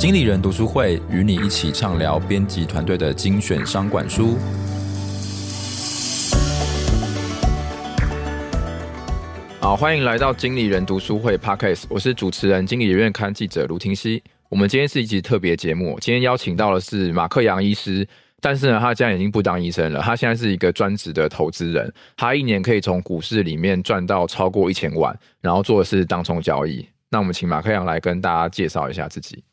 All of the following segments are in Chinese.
经理人读书会与你一起畅聊编辑团队的精选商管书。好，欢迎来到经理人读书会 Podcast，我是主持人、经理人月刊记者卢廷熙。我们今天是一集特别节目，今天邀请到的是马克杨医师。但是呢，他现在已经不当医生了。他现在是一个专职的投资人，他一年可以从股市里面赚到超过一千万，然后做的是当冲交易。那我们请马克杨来跟大家介绍一下自己。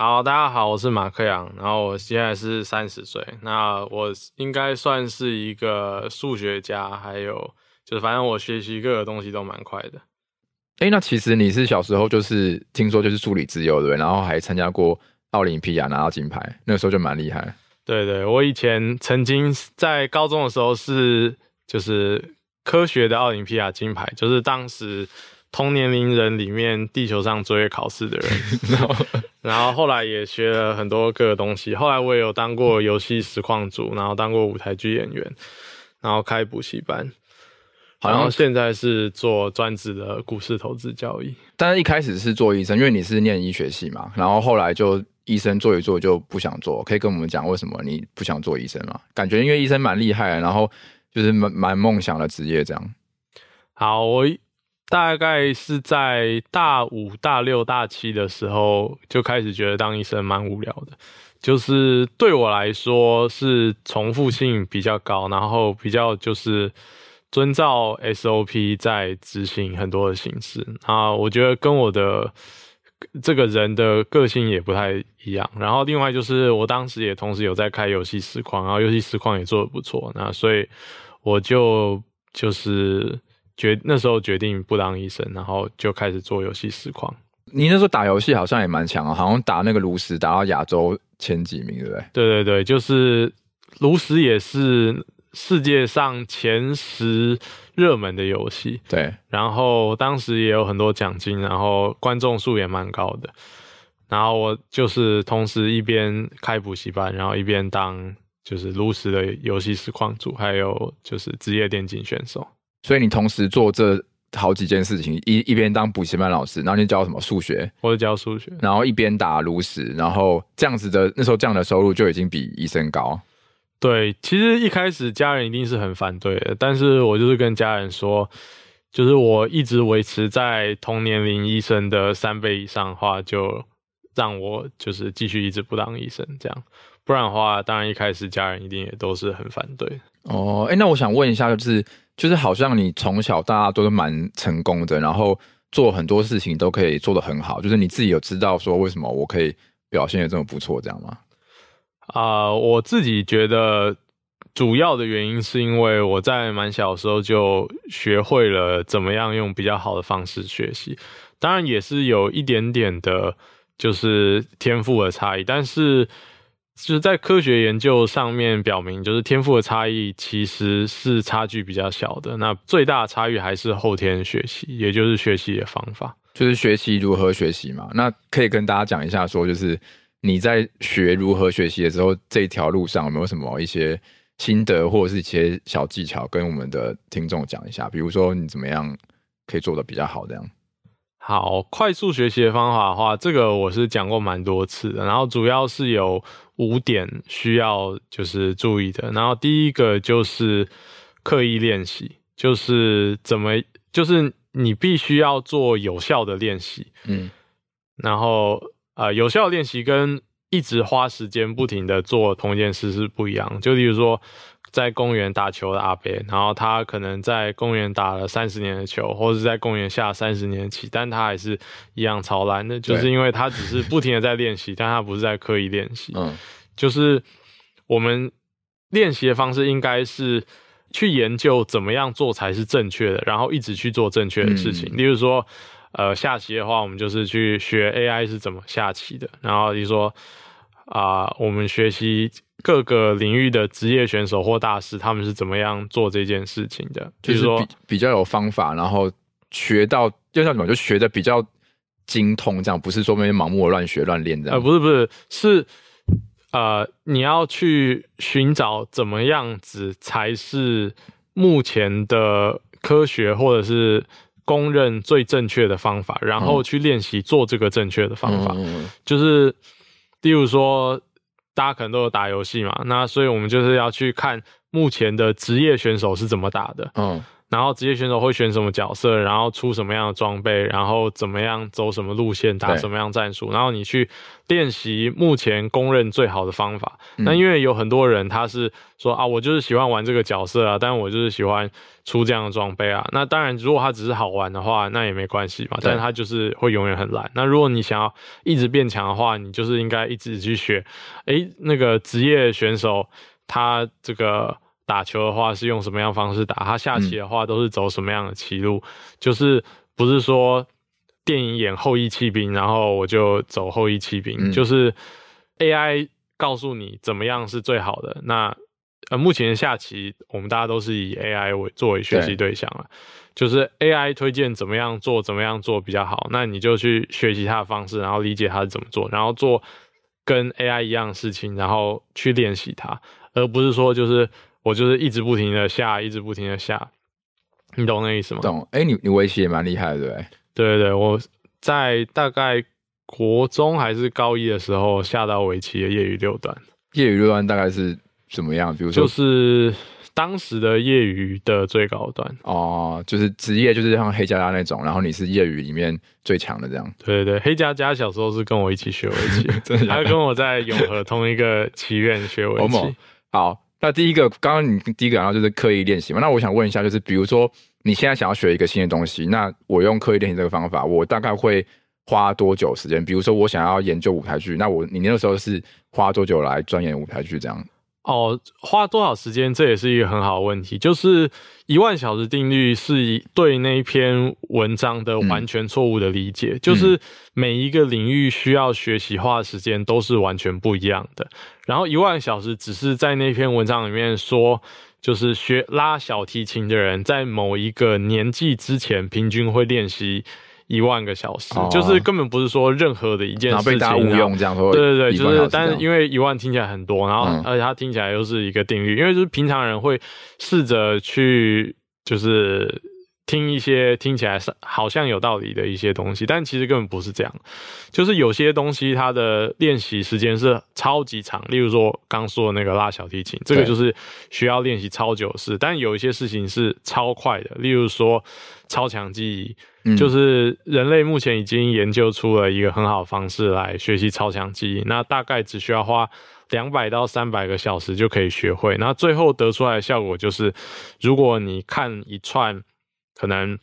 好，大家好，我是马克阳，然后我现在是三十岁。那我应该算是一个数学家，还有就是反正我学习各个东西都蛮快的。哎、欸，那其实你是小时候就是听说就是数理资优对不对？然后还参加过奥林匹亚拿到金牌，那个时候就蛮厉害。对对，我以前曾经在高中的时候是就是科学的奥林匹亚金牌，就是当时同年龄人里面地球上最会考试的人。然后，然后后来也学了很多各个东西。后来我也有当过游戏实况组，然后当过舞台剧演员，然后开补习班。好像现在是做专职的股市投资交易。但是一开始是做医生，因为你是念医学系嘛，然后后来就。医生做一做就不想做，可以跟我们讲为什么你不想做医生吗？感觉因为医生蛮厉害，然后就是蛮蛮梦想的职业这样。好，我大概是在大五、大六、大七的时候就开始觉得当医生蛮无聊的，就是对我来说是重复性比较高，然后比较就是遵照 SOP 在执行很多的形式啊，我觉得跟我的。这个人的个性也不太一样，然后另外就是我当时也同时有在开游戏实况，然后游戏实况也做的不错，那所以我就就是决那时候决定不当医生，然后就开始做游戏实况。你那时候打游戏好像也蛮强啊，好像打那个炉石打到亚洲前几名，对不对？对对对，就是炉石也是世界上前十。热门的游戏，对，然后当时也有很多奖金，然后观众数也蛮高的，然后我就是同时一边开补习班，然后一边当就是炉石的游戏实况主，还有就是职业电竞选手。所以你同时做这好几件事情，一一边当补习班老师，然后你教什么数学？我是教数学，然后一边打炉石，然后这样子的那时候这样的收入就已经比医生高。对，其实一开始家人一定是很反对的，但是我就是跟家人说，就是我一直维持在同年龄医生的三倍以上的话，就让我就是继续一直不当医生这样，不然的话，当然一开始家人一定也都是很反对。哦，哎，那我想问一下，就是就是好像你从小到大都是蛮成功的，然后做很多事情都可以做得很好，就是你自己有知道说为什么我可以表现得这么不错，这样吗？啊、我自己觉得主要的原因是因为我在蛮小的时候就学会了怎么样用比较好的方式学习，当然也是有一点点的，就是天赋的差异。但是就是在科学研究上面表明，就是天赋的差异其实是差距比较小的。那最大的差异还是后天学习，也就是学习的方法，就是学习如何学习嘛。那可以跟大家讲一下，说就是。你在学如何学习的时候，这条路上有没有什么一些心得或者是一些小技巧，跟我们的听众讲一下？比如说你怎么样可以做的比较好，这样。好，快速学习的方法的话，这个我是讲过蛮多次的。然后主要是有五点需要就是注意的。然后第一个就是刻意练习，就是怎么，就是你必须要做有效的练习。嗯，然后。啊、呃，有效练习跟一直花时间不停的做同一件事是不一样。就例如说，在公园打球的阿伯，然后他可能在公园打了三十年的球，或者是在公园下三十年棋，但他还是一样超烂的，就是因为他只是不停的在练习，但他不是在刻意练习。嗯，就是我们练习的方式应该是去研究怎么样做才是正确的，然后一直去做正确的事情。嗯、例如说。呃，下棋的话，我们就是去学 AI 是怎么下棋的。然后比如说啊、呃，我们学习各个领域的职业选手或大师，他们是怎么样做这件事情的。就是说比，比较有方法，然后学到就像什么，就学的比较精通，这样不是说那边盲目的乱学乱练这样。呃，不是不是，是呃，你要去寻找怎么样子才是目前的科学或者是。公认最正确的方法，然后去练习做这个正确的方法。嗯、就是，例如说，大家可能都有打游戏嘛，那所以我们就是要去看目前的职业选手是怎么打的。嗯。然后职业选手会选什么角色，然后出什么样的装备，然后怎么样走什么路线，打什么样战术，然后你去练习目前公认最好的方法。嗯、那因为有很多人他是说啊，我就是喜欢玩这个角色啊，但我就是喜欢出这样的装备啊。那当然，如果他只是好玩的话，那也没关系嘛。但是他就是会永远很烂。那如果你想要一直变强的话，你就是应该一直去学。诶，那个职业选手他这个。打球的话是用什么样方式打？他下棋的话都是走什么样的棋路？嗯、就是不是说电影演后羿弃兵，然后我就走后羿弃兵，嗯、就是 AI 告诉你怎么样是最好的。那呃，目前下棋我们大家都是以 AI 为作为学习对象了，就是 AI 推荐怎么样做，怎么样做比较好，那你就去学习它的方式，然后理解它是怎么做，然后做跟 AI 一样的事情，然后去练习它，而不是说就是。我就是一直不停的下，一直不停的下，你懂那意思吗？懂。哎、欸，你你围棋也蛮厉害的，对不对？对对对，我在大概国中还是高一的时候下到围棋的业余六段。业余六段大概是怎么样？比如说，就是当时的业余的最高段。哦，就是职业，就是像黑加加那种，然后你是业余里面最强的这样。对对对，黑加加小时候是跟我一起学围棋，真的？他跟我在永和同一个棋院学围棋。好。那第一个，刚刚你第一个然后就是刻意练习嘛。那我想问一下，就是比如说你现在想要学一个新的东西，那我用刻意练习这个方法，我大概会花多久时间？比如说我想要研究舞台剧，那我你那个时候是花多久来钻研舞台剧这样？哦，花多少时间，这也是一个很好的问题。就是一万小时定律是对那一篇文章的完全错误的理解。嗯、就是每一个领域需要学习花的时间都是完全不一样的。然后一万小时只是在那篇文章里面说，就是学拉小提琴的人在某一个年纪之前平均会练习。一万个小时，哦、就是根本不是说任何的一件事情，被大家误用这样说。对对对，就是，但是因为一万听起来很多，然后而且它听起来又是一个定律，嗯、因为就是平常人会试着去就是听一些听起来好像有道理的一些东西，但其实根本不是这样。就是有些东西它的练习时间是超级长，例如说刚说的那个拉小提琴，这个就是需要练习超久的事。但有一些事情是超快的，例如说超强记忆。就是人类目前已经研究出了一个很好的方式来学习超强记忆，那大概只需要花两百到三百个小时就可以学会。那最后得出来的效果就是，如果你看一串可能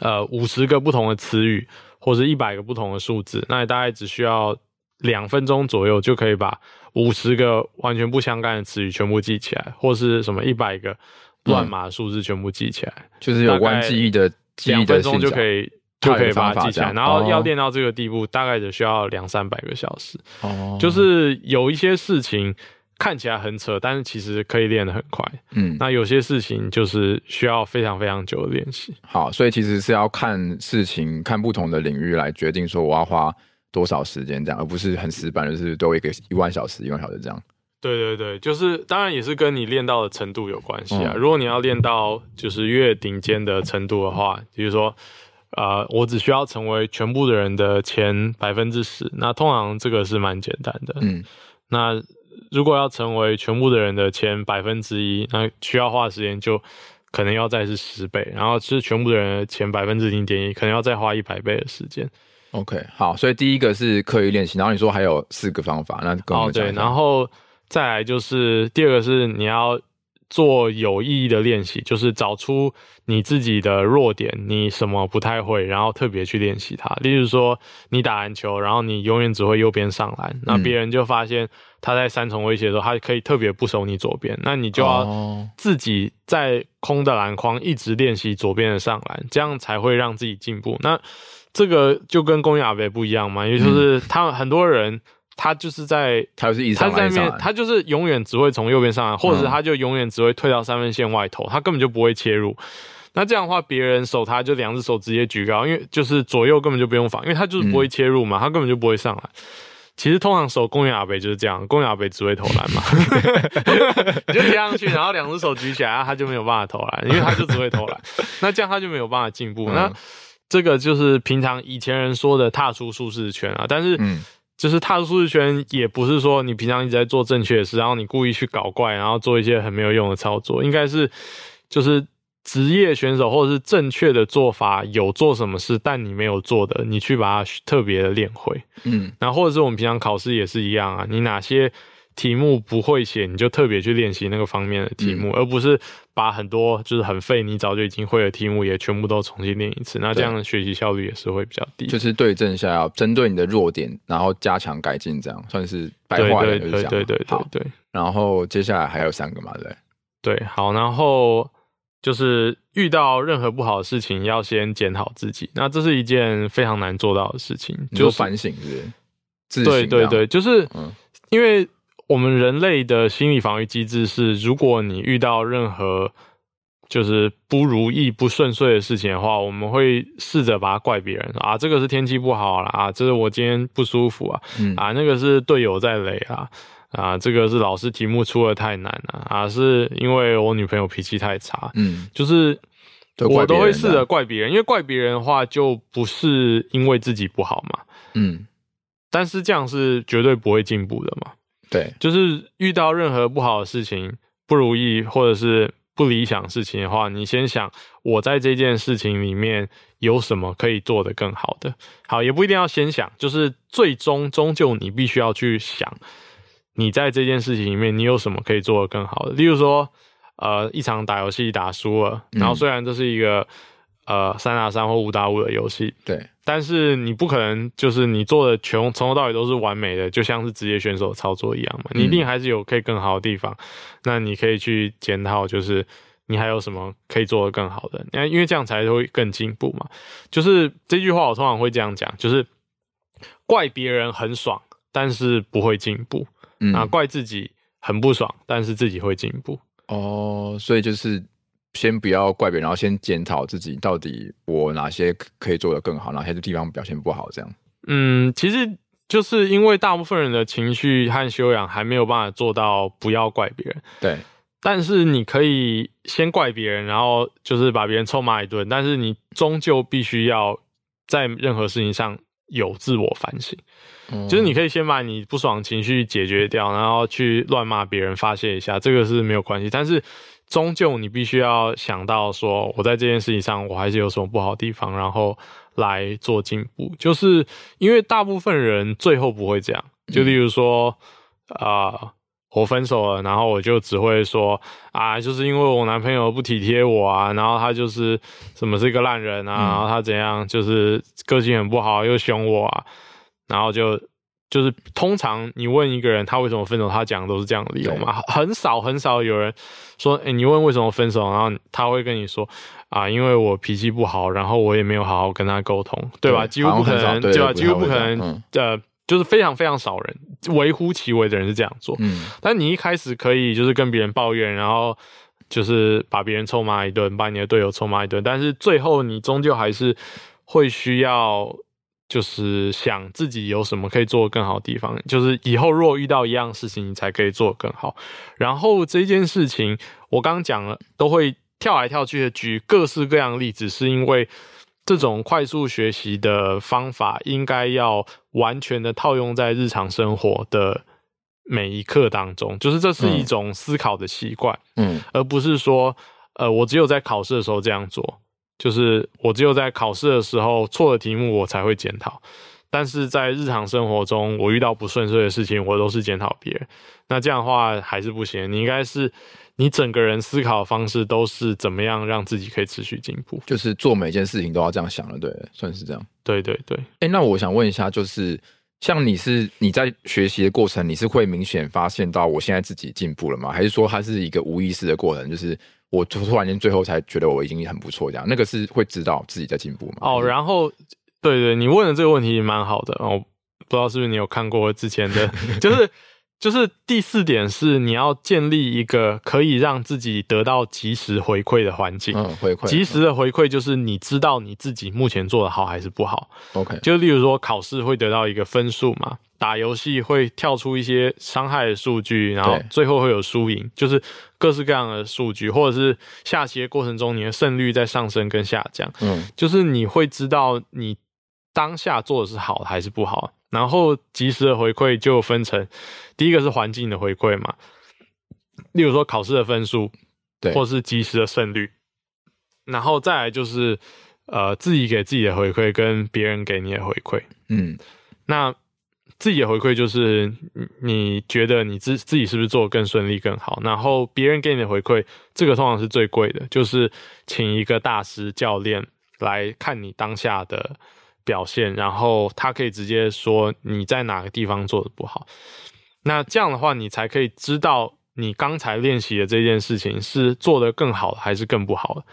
呃五十个不同的词语，或是一百个不同的数字，那你大概只需要两分钟左右就可以把五十个完全不相干的词语全部记起来，或是什么一百个乱码数字全部记起来，嗯、就是有关记忆的。两分钟就可以就可以把它记起来，然后要练到这个地步，大概只需要两三百个小时。哦，就是有一些事情看起来很扯，但是其实可以练得很快。嗯，那有些事情就是需要非常非常久的练习。好，所以其实是要看事情，看不同的领域来决定说我要花多少时间这样，而不是很死板，就是都一个一万小时、一万小时这样。对对对，就是当然也是跟你练到的程度有关系啊。如果你要练到就是越顶尖的程度的话，比如说，呃，我只需要成为全部的人的前百分之十，那通常这个是蛮简单的。嗯，那如果要成为全部的人的前百分之一，那需要花的时间就可能要再是十倍，然后是全部的人的前百分之零点一，可能要再花一百倍的时间。OK，好，所以第一个是刻意练习，然后你说还有四个方法，那跟我们讲。哦，对，然后。再来就是第二个是你要做有意义的练习，就是找出你自己的弱点，你什么不太会，然后特别去练习它。例如说你打篮球，然后你永远只会右边上篮，那别人就发现他在三重威胁的时候，他可以特别不守你左边，那你就要自己在空的篮筐一直练习左边的上篮，这样才会让自己进步。那这个就跟宫野阿伯不一样嘛，也就是他们很多人。他就是在，他是一直在面，他就是永远只会从右边上来，或者他就永远只会退到三分线外投，他根本就不会切入。那这样的话，别人守他就两只手直接举高，因为就是左右根本就不用防，因为他就是不会切入嘛，他根本就不会上来。其实通常守公园阿北就是这样，公园阿北只会投篮嘛，你就贴上去，然后两只手举起来，他就没有办法投篮，因为他就只会投篮。那这样他就没有办法进步。嗯、那这个就是平常以前人说的踏出舒适圈啊。但是，就是踏出舒适圈，也不是说你平常一直在做正确的事，然后你故意去搞怪，然后做一些很没有用的操作。应该是，就是。职业选手或者是正确的做法，有做什么事，但你没有做的，你去把它特别的练会。嗯，然后或者是我们平常考试也是一样啊，你哪些题目不会写，你就特别去练习那个方面的题目，嗯、而不是把很多就是很费，你早就已经会的题目也全部都重新练一次。那这样的学习效率也是会比较低。就是对症下药，针对你的弱点，然后加强改进，这样算是白话的。对对对对对，对。然后接下来还有三个嘛，对。对，好，然后。就是遇到任何不好的事情，要先检讨自己。那这是一件非常难做到的事情，就反省是对对对，就是因为我们人类的心理防御机制是，如果你遇到任何就是不如意、不顺遂的事情的话，我们会试着把它怪别人啊，这个是天气不好啦，啊，这是我今天不舒服啊，啊，那个是队友在雷啊。啊，这个是老师题目出的太难了啊，是因为我女朋友脾气太差。嗯，就是我都会试着怪别人，因为怪别人的话就不是因为自己不好嘛。嗯，但是这样是绝对不会进步的嘛。对，就是遇到任何不好的事情、不如意或者是不理想的事情的话，你先想我在这件事情里面有什么可以做得更好的。好，也不一定要先想，就是最终终究你必须要去想。你在这件事情里面，你有什么可以做得更好的？例如说，呃，一场打游戏打输了，然后虽然这是一个呃三打三或五打五的游戏，对，但是你不可能就是你做的全从头到尾都是完美的，就像是职业选手操作一样嘛，你一定还是有可以更好的地方。那你可以去检讨，就是你还有什么可以做得更好的？那因为这样才会更进步嘛。就是这句话我通常会这样讲，就是怪别人很爽，但是不会进步。嗯，啊，怪自己很不爽，但是自己会进步哦。所以就是先不要怪别人，然后先检讨自己到底我哪些可以做得更好，哪些地方表现不好，这样。嗯，其实就是因为大部分人的情绪和修养还没有办法做到不要怪别人。对，但是你可以先怪别人，然后就是把别人臭骂一顿，但是你终究必须要在任何事情上有自我反省。嗯就是你可以先把你不爽情绪解决掉，然后去乱骂别人发泄一下，这个是没有关系。但是终究你必须要想到说，我在这件事情上我还是有什么不好的地方，然后来做进步。就是因为大部分人最后不会这样，就例如说啊、呃，我分手了，然后我就只会说啊，就是因为我男朋友不体贴我啊，然后他就是什么是一个烂人啊，然后他怎样就是个性很不好，又凶我啊。然后就就是通常你问一个人他为什么分手，他讲的都是这样的理由嘛，很少很少有人说，哎，你问为什么分手，然后他会跟你说啊，因为我脾气不好，然后我也没有好好跟他沟通，对吧？几乎不可能，对吧？几乎不可能，嗯、呃，就是非常非常少人，微乎其微的人是这样做。嗯，但你一开始可以就是跟别人抱怨，然后就是把别人臭骂一顿，把你的队友臭骂一顿，但是最后你终究还是会需要。就是想自己有什么可以做得更好的地方，就是以后如果遇到一样事情，你才可以做得更好。然后这件事情，我刚刚讲了，都会跳来跳去的举各式各样的例子，是因为这种快速学习的方法应该要完全的套用在日常生活的每一刻当中，就是这是一种思考的习惯，嗯，而不是说，呃，我只有在考试的时候这样做。就是我只有在考试的时候错的题目我才会检讨，但是在日常生活中我遇到不顺遂的事情，我都是检讨别人。那这样的话还是不行，你应该是你整个人思考的方式都是怎么样让自己可以持续进步，就是做每件事情都要这样想了，对，算是这样。对对对。哎，那我想问一下，就是像你是你在学习的过程，你是会明显发现到我现在自己进步了吗？还是说它是一个无意识的过程，就是？我突突然间最后才觉得我已经很不错，这样那个是会知道自己在进步嘛？哦，然后对对，你问的这个问题蛮好的，我不知道是不是你有看过之前的，就是就是第四点是你要建立一个可以让自己得到及时回馈的环境。嗯，回馈，及时的回馈就是你知道你自己目前做的好还是不好。OK，就例如说考试会得到一个分数嘛。打游戏会跳出一些伤害的数据，然后最后会有输赢，就是各式各样的数据，或者是下棋的过程中你的胜率在上升跟下降，嗯，就是你会知道你当下做的是好还是不好，然后及时的回馈就分成第一个是环境的回馈嘛，例如说考试的分数，对，或是及时的胜率，然后再来就是。呃，自己给自己的回馈跟别人给你的回馈，嗯，那自己的回馈就是你觉得你自自己是不是做得更顺利更好？然后别人给你的回馈，这个通常是最贵的，就是请一个大师教练来看你当下的表现，然后他可以直接说你在哪个地方做的不好。那这样的话，你才可以知道。你刚才练习的这件事情是做得更好还是更不好的？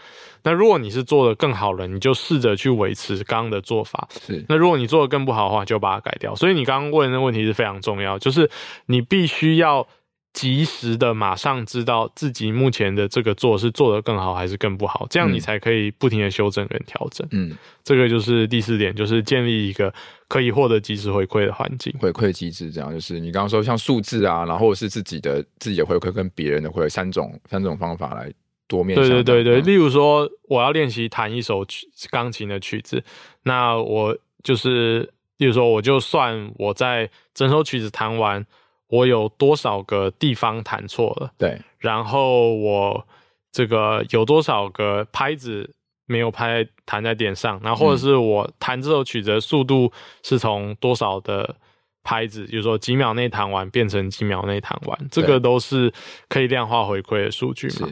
那如果你是做得更好了，你就试着去维持刚刚的做法。是。那如果你做得更不好的话，就把它改掉。所以你刚刚问的问题是非常重要，就是你必须要。及时的马上知道自己目前的这个做是做得更好还是更不好，这样你才可以不停的修正跟调整。嗯，这个就是第四点，就是建立一个可以获得及时回馈的环境。回馈机制，这样就是你刚刚说像数字啊，然后是自己的自己的回馈跟别人的回馈三种三种方法来多面。对对对对，例如说我要练习弹一首曲钢琴的曲子，那我就是例如说我就算我在整首曲子弹完。我有多少个地方弹错了？对，然后我这个有多少个拍子没有拍弹在点上？然后或者是我弹这首曲子的速度是从多少的拍子，比如说几秒内弹完变成几秒内弹完，这个都是可以量化回馈的数据嘛？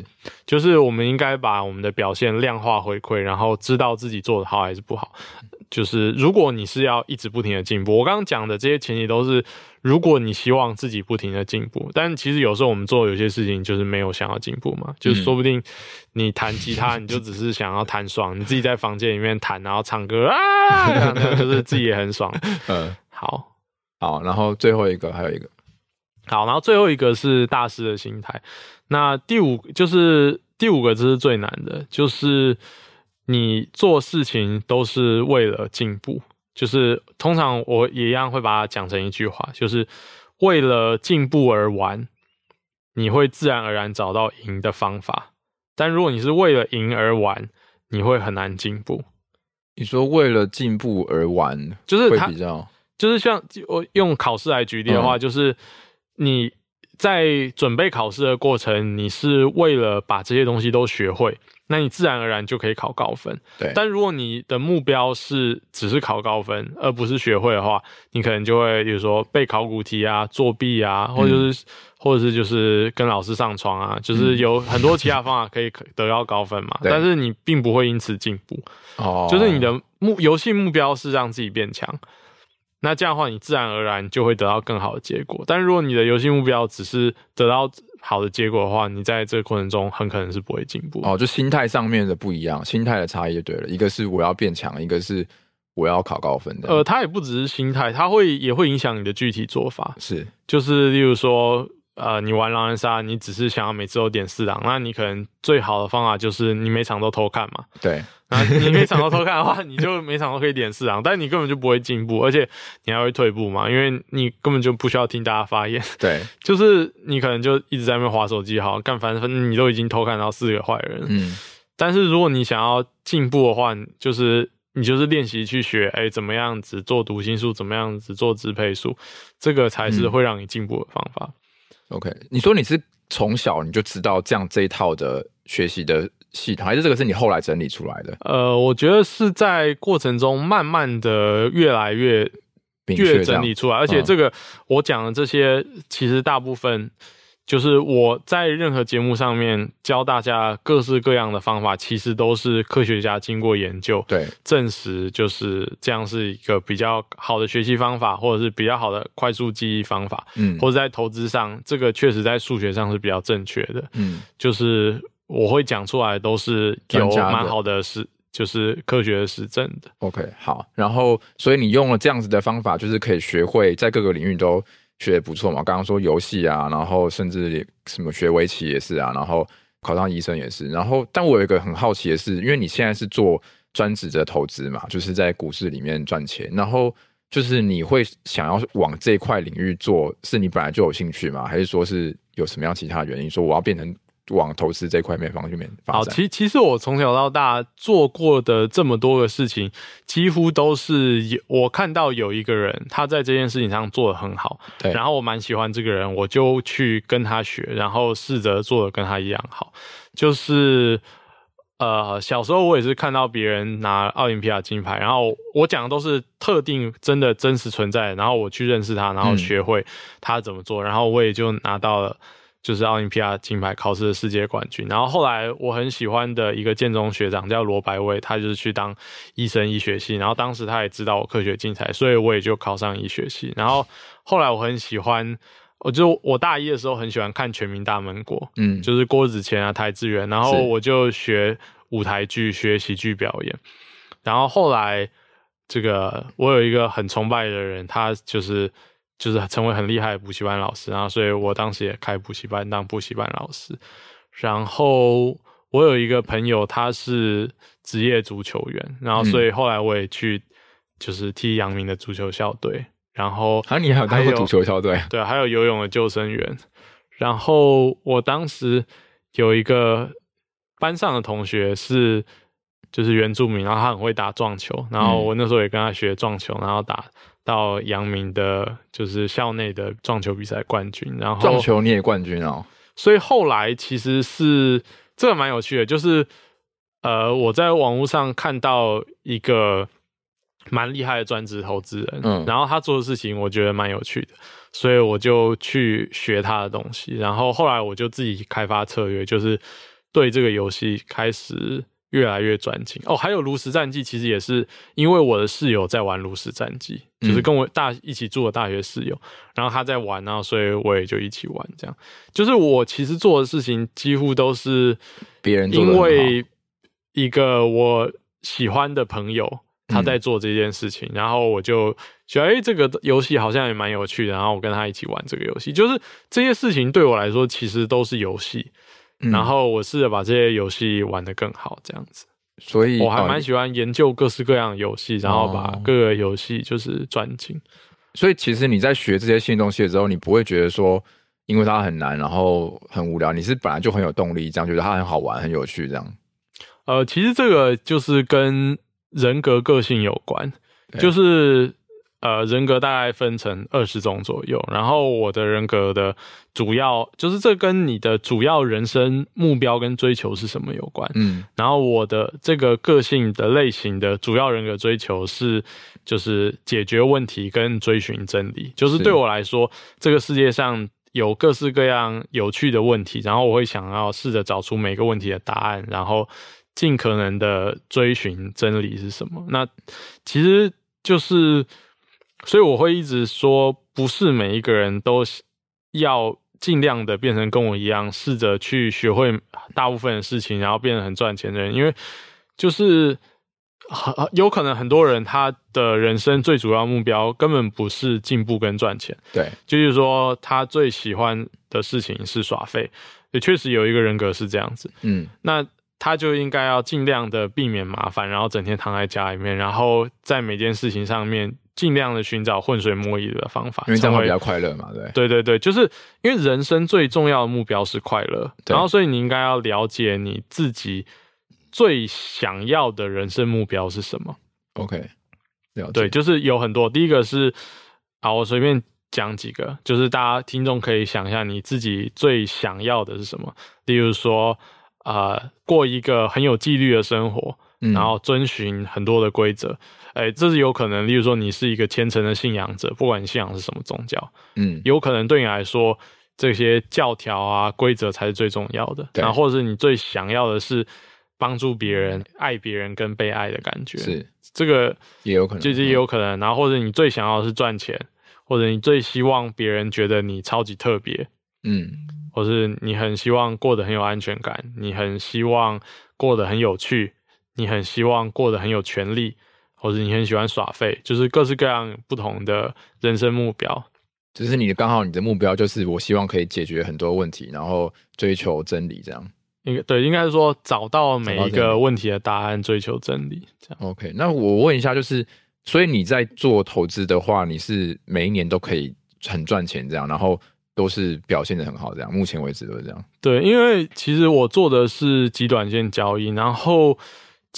就是我们应该把我们的表现量化回馈，然后知道自己做的好还是不好。就是如果你是要一直不停的进步，我刚刚讲的这些前提都是。如果你希望自己不停的进步，但其实有时候我们做有些事情就是没有想要进步嘛，嗯、就是说不定你弹吉他，你就只是想要弹爽，你自己在房间里面弹，然后唱歌啊，就是自己也很爽。嗯，好，好，然后最后一个还有一个，好，然后最后一个是大师的心态。那第五就是第五个，这是最难的，就是你做事情都是为了进步。就是通常我也一样会把它讲成一句话，就是为了进步而玩，你会自然而然找到赢的方法。但如果你是为了赢而玩，你会很难进步。你说为了进步而玩，就是会比较，就是像我用考试来举例的话，就是你在准备考试的过程，你是为了把这些东西都学会。那你自然而然就可以考高分。对，但如果你的目标是只是考高分，而不是学会的话，你可能就会比如说背考古题啊、作弊啊，或者是、嗯、或者是就是跟老师上床啊，就是有很多其他方法可以得到高分嘛。但是你并不会因此进步。哦，就是你的目游戏目标是让自己变强。那这样的话，你自然而然就会得到更好的结果。但如果你的游戏目标只是得到好的结果的话，你在这个过程中很可能是不会进步。哦，就心态上面的不一样，心态的差异就对了。一个是我要变强，一个是我要考高分的。呃，它也不只是心态，它会也会影响你的具体做法。是，就是例如说。呃，你玩狼人杀，你只是想要每次都点四狼，那你可能最好的方法就是你每场都偷看嘛。对，那你每场都偷看的话，你就每场都可以点四狼，但你根本就不会进步，而且你还会退步嘛，因为你根本就不需要听大家发言。对，就是你可能就一直在那边划手机，好干，反正你都已经偷看到四个坏人。嗯，但是如果你想要进步的话，就是你就是练习去学，哎、欸，怎么样子做读心术，怎么样子做支配术，这个才是会让你进步的方法。嗯 OK，你说你是从小你就知道这样这一套的学习的系统，还是这个是你后来整理出来的？呃，我觉得是在过程中慢慢的越来越越整理出来，而且这个我讲的这些其实大部分。就是我在任何节目上面教大家各式各样的方法，其实都是科学家经过研究，对，证实就是这样是一个比较好的学习方法，或者是比较好的快速记忆方法，嗯，或者在投资上，这个确实在数学上是比较正确的，嗯，就是我会讲出来都是有蛮好的实，就是科学的实证的。OK，好，然后所以你用了这样子的方法，就是可以学会在各个领域都。学的不错嘛？刚刚说游戏啊，然后甚至什么学围棋也是啊，然后考上医生也是。然后，但我有一个很好奇的是，因为你现在是做专职的投资嘛，就是在股市里面赚钱。然后，就是你会想要往这块领域做，是你本来就有兴趣吗？还是说是有什么样其他原因，说我要变成往投资这块面方面发展？好，其其实我从小到大做过的这么多个事情，几乎都是有我看到有一个人他在这件事情上做得很好，对，然后我蛮喜欢这个人，我就去跟他学，然后试着做的跟他一样好，就是。呃，小时候我也是看到别人拿奥林匹亚金牌，然后我讲的都是特定真的真实存在的，然后我去认识他，然后学会他怎么做，嗯、然后我也就拿到了就是奥林匹亚金牌考试的世界冠军。然后后来我很喜欢的一个建中学长叫罗白威，他就是去当医生医学系，然后当时他也知道我科学竞赛，所以我也就考上医学系。然后后来我很喜欢。我就我大一的时候很喜欢看《全民大闷锅》，嗯，就是郭子乾啊、邰智源，然后我就学舞台剧、学喜剧表演。然后后来，这个我有一个很崇拜的人，他就是就是成为很厉害的补习班老师，然后所以我当时也开补习班当补习班老师。然后我有一个朋友，他是职业足球员，然后所以后来我也去就是踢阳明的足球校队。然后，啊，你还有当过足球校队？对，还有游泳的救生员。然后我当时有一个班上的同学是就是原住民，然后他很会打撞球，然后我那时候也跟他学撞球，然后打到阳明的，就是校内的撞球比赛冠军。然后撞球你也冠军哦。所以后来其实是这个蛮有趣的，就是呃，我在网络上看到一个。蛮厉害的专职投资人，嗯，然后他做的事情我觉得蛮有趣的，所以我就去学他的东西，然后后来我就自己开发策略，就是对这个游戏开始越来越专精。哦，还有炉石战记，其实也是因为我的室友在玩炉石战记，就是跟我大一起住的大学室友，然后他在玩，然后所以我也就一起玩，这样。就是我其实做的事情几乎都是别人因为一个我喜欢的朋友。他在做这件事情，嗯、然后我就觉得，哎、欸，这个游戏好像也蛮有趣的，然后我跟他一起玩这个游戏。就是这些事情对我来说，其实都是游戏，嗯、然后我试着把这些游戏玩得更好，这样子。所以我还蛮喜欢研究各式各样的游戏，然后把各个游戏就是专精。所以其实你在学这些新东西的时候，你不会觉得说，因为它很难，然后很无聊，你是本来就很有动力，这样觉得它很好玩、很有趣，这样。呃，其实这个就是跟。人格个性有关，就是呃，人格大概分成二十种左右。然后我的人格的主要就是这跟你的主要人生目标跟追求是什么有关。嗯，然后我的这个个性的类型的主要人格追求是就是解决问题跟追寻真理。就是对我来说，这个世界上有各式各样有趣的问题，然后我会想要试着找出每个问题的答案，然后。尽可能的追寻真理是什么？那其实就是，所以我会一直说，不是每一个人都要尽量的变成跟我一样，试着去学会大部分的事情，然后变得很赚钱的人。因为就是很有可能很多人他的人生最主要目标根本不是进步跟赚钱。对，就是说他最喜欢的事情是耍废。也确实有一个人格是这样子。嗯，那。他就应该要尽量的避免麻烦，然后整天躺在家里面，然后在每件事情上面尽量的寻找浑水摸鱼的方法，因为这样会比较快乐嘛，对。对对对，就是因为人生最重要的目标是快乐，然后所以你应该要了解你自己最想要的人生目标是什么。OK，了解。对，就是有很多，第一个是啊，我随便讲几个，就是大家听众可以想一下你自己最想要的是什么，例如说。啊、呃，过一个很有纪律的生活，嗯、然后遵循很多的规则，哎、欸，这是有可能。例如说，你是一个虔诚的信仰者，不管你信仰是什么宗教，嗯，有可能对你来说，这些教条啊、规则才是最重要的。对然后，或者是你最想要的是帮助别人、爱别人跟被爱的感觉，是这个也有可能，就是也有可能。然后，或者你最想要的是赚钱，或者你最希望别人觉得你超级特别，嗯。或是你很希望过得很有安全感，你很希望过得很有趣，你很希望过得很有权利，或者你很喜欢耍废，就是各式各样不同的人生目标。就是你刚好你的目标就是我希望可以解决很多问题，然后追求真理这样。应该对，应该是说找到每一个问题的答案，追求真理这样。OK，那我问一下，就是所以你在做投资的话，你是每一年都可以很赚钱这样，然后都是表现得很好这样，目前为止都是这样。对，因为其实我做的是极短线交易，然后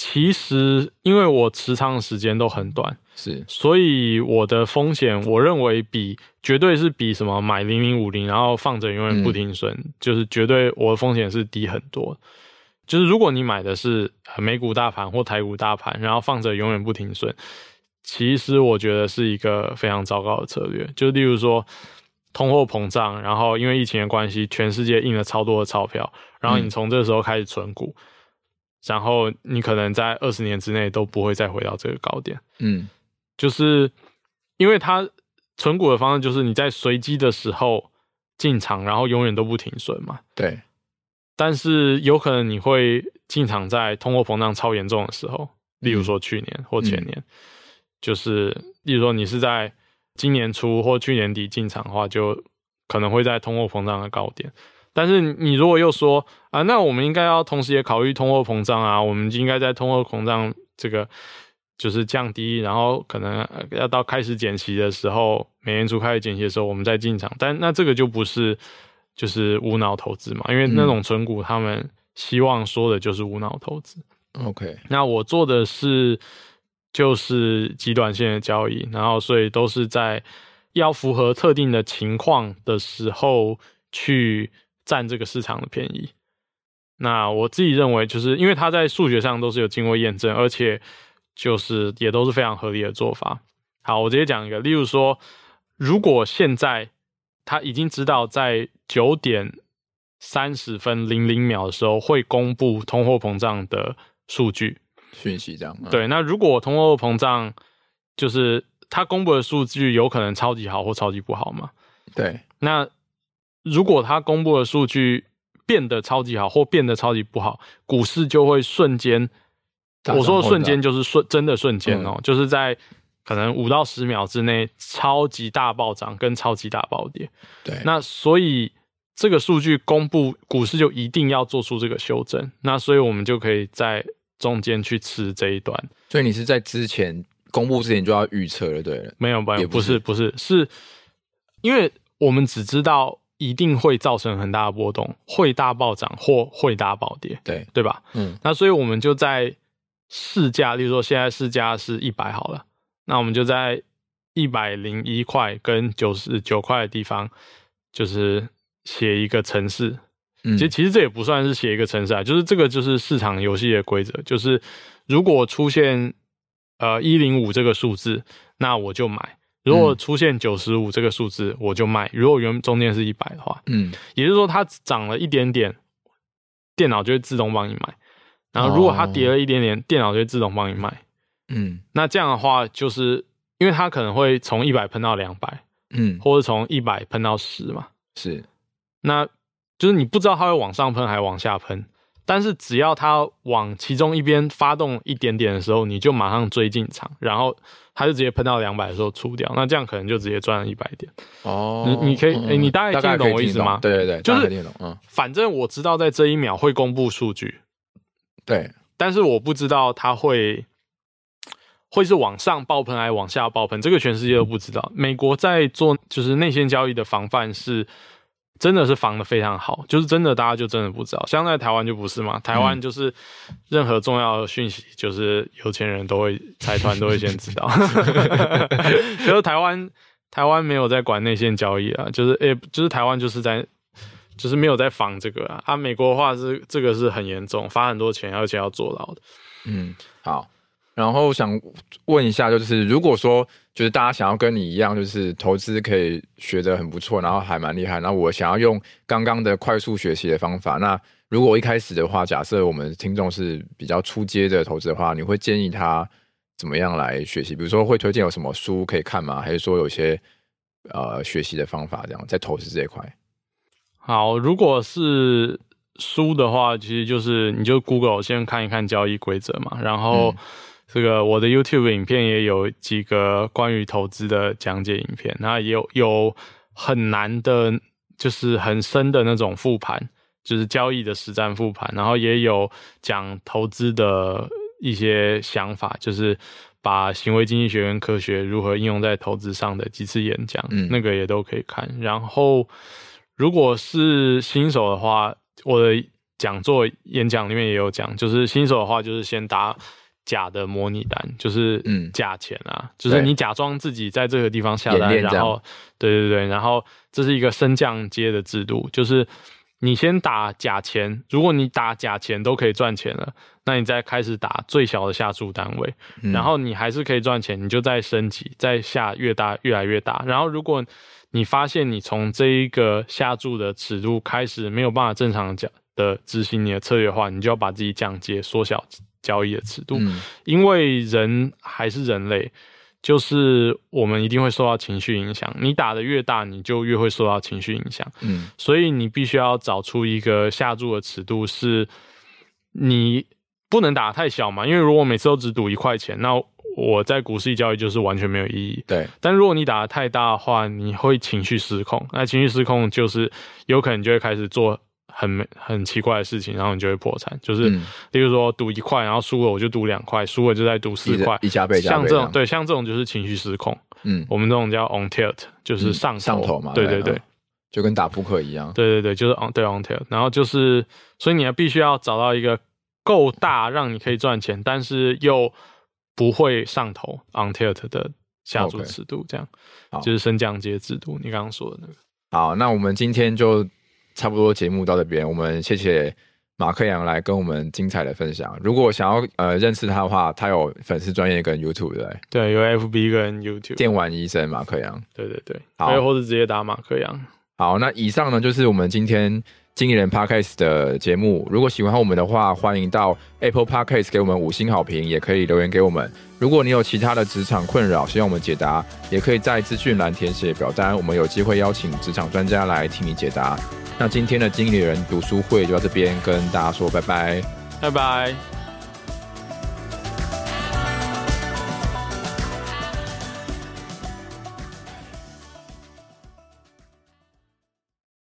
其实因为我持仓的时间都很短，是，所以我的风险我认为比绝对是比什么买零零五零然后放着永远不停损，嗯、就是绝对我的风险是低很多。就是如果你买的是美股大盘或台股大盘，然后放着永远不停损。其实我觉得是一个非常糟糕的策略，就例如说通货膨胀，然后因为疫情的关系，全世界印了超多的钞票，然后你从这个时候开始存股，嗯、然后你可能在二十年之内都不会再回到这个高点。嗯，就是因为它存股的方式就是你在随机的时候进场，然后永远都不停损嘛。对，但是有可能你会进场在通货膨胀超严重的时候，例如说去年或前年。就是，例如说你是在今年初或去年底进场的话，就可能会在通货膨胀的高点。但是你如果又说啊，那我们应该要同时也考虑通货膨胀啊，我们应该在通货膨胀这个就是降低，然后可能要到开始减息的时候，美联储开始减息的时候，我们再进场。但那这个就不是就是无脑投资嘛，因为那种存股他们希望说的就是无脑投资。OK，那我做的是。就是极短线的交易，然后所以都是在要符合特定的情况的时候去占这个市场的便宜。那我自己认为，就是因为它在数学上都是有经过验证，而且就是也都是非常合理的做法。好，我直接讲一个，例如说，如果现在他已经知道在九点三十分零零秒的时候会公布通货膨胀的数据。讯息这样、嗯、对，那如果通货膨胀就是他公布的数据有可能超级好或超级不好嘛？对，那如果它公布的数据变得超级好或变得超级不好，股市就会瞬间，我说的瞬间就是瞬真的瞬间哦，嗯、就是在可能五到十秒之内超级大暴涨跟超级大暴跌。对，那所以这个数据公布，股市就一定要做出这个修正。那所以我们就可以在。中间去吃这一段，所以你是在之前公布之前就要预测了，对了？没有，没有，不是，不是，是因为我们只知道一定会造成很大的波动，会大暴涨或会大暴跌，对，对吧？嗯，那所以我们就在市价，例如说现在市价是一百好了，那我们就在一百零一块跟九十九块的地方，就是写一个程式。其实其实这也不算是写一个城市啊，就是这个就是市场游戏的规则，就是如果出现呃一零五这个数字，那我就买；如果出现九十五这个数字，我就卖。如果原中间是一百的话，嗯，也就是说它涨了一点点，电脑就会自动帮你买；然后如果它跌了一点点，电脑就会自动帮你卖。嗯，那这样的话，就是因为它可能会从一百喷到两百，嗯，或者从一百喷到十嘛，是那。就是你不知道它会往上喷还是往下喷，但是只要它往其中一边发动一点点的时候，你就马上追进场，然后它就直接喷到两百的时候出掉，那这样可能就直接赚了一百点。哦，你你可以，哎、嗯欸，你大概听懂我意思吗？对对对，就是嗯，反正我知道在这一秒会公布数据，对，但是我不知道它会会是往上爆喷还是往下爆喷，这个全世界都不知道。美国在做就是内线交易的防范是。真的是防的非常好，就是真的，大家就真的不知道。像在台湾就不是嘛，台湾就是任何重要的讯息，就是有钱人都会财团都会先知道。就是台湾台湾没有在管内线交易啊，就是诶、欸，就是台湾就是在就是没有在防这个啊。啊，美国的话是这个是很严重，罚很多钱，而且要坐牢的。嗯，好。然后想问一下，就是如果说就是大家想要跟你一样，就是投资可以学得很不错，然后还蛮厉害，那我想要用刚刚的快速学习的方法，那如果一开始的话，假设我们听众是比较初阶的投资的话，你会建议他怎么样来学习？比如说会推荐有什么书可以看吗？还是说有些呃学习的方法这样在投资这一块？好，如果是书的话，其实就是你就 Google 先看一看交易规则嘛，然后。嗯这个我的 YouTube 影片也有几个关于投资的讲解影片，那也有有很难的，就是很深的那种复盘，就是交易的实战复盘，然后也有讲投资的一些想法，就是把行为经济学跟科学如何应用在投资上的几次演讲，嗯，那个也都可以看。然后，如果是新手的话，我的讲座演讲里面也有讲，就是新手的话，就是先打假的模拟单，就是嗯，假钱啊，嗯、就是你假装自己在这个地方下单，然后，对对对，然后这是一个升降阶的制度，就是。你先打假钱，如果你打假钱都可以赚钱了，那你再开始打最小的下注单位，嗯、然后你还是可以赚钱，你就再升级，再下越大越来越大。然后如果你发现你从这一个下注的尺度开始没有办法正常讲的执行你的策略的话，你就要把自己降阶，缩小交易的尺度，嗯、因为人还是人类。就是我们一定会受到情绪影响，你打的越大，你就越会受到情绪影响。嗯，所以你必须要找出一个下注的尺度，是你不能打得太小嘛？因为如果每次都只赌一块钱，那我在股市交易就是完全没有意义。对，但如果你打得太大的话，你会情绪失控，那情绪失控就是有可能就会开始做。很很奇怪的事情，然后你就会破产。就是，嗯、例如说赌一块，然后输了我就赌两块，输了就再赌四块，一加倍加倍。像这种对，像这种就是情绪失控。嗯，我们这种叫 on tilt，就是上上头嘛。对对对，嗯、就跟打扑克一样。对对对，就是 on 对 on tilt。然后就是，所以你要必须要找到一个够大让你可以赚钱，但是又不会上头 on tilt 的下注尺度，这样 Okay. 就是升降阶制度。你刚刚说的那个。好，那我们今天就。差不多节目到这边，我们谢谢马克杨来跟我们精彩的分享。如果想要呃认识他的话，他有粉丝专业跟 YouTube 对，对，有 FB 跟 YouTube。电玩医生马克杨，对对对，好，或者直接打马克杨。好，那以上呢就是我们今天经理人 Podcast 的节目。如果喜欢我们的话，欢迎到 Apple Podcast 给我们五星好评，也可以留言给我们。如果你有其他的职场困扰，希望我们解答，也可以在资讯栏填写表单，我们有机会邀请职场专家来替你解答。那今天的经理人读书会就到这边，跟大家说拜拜，拜拜。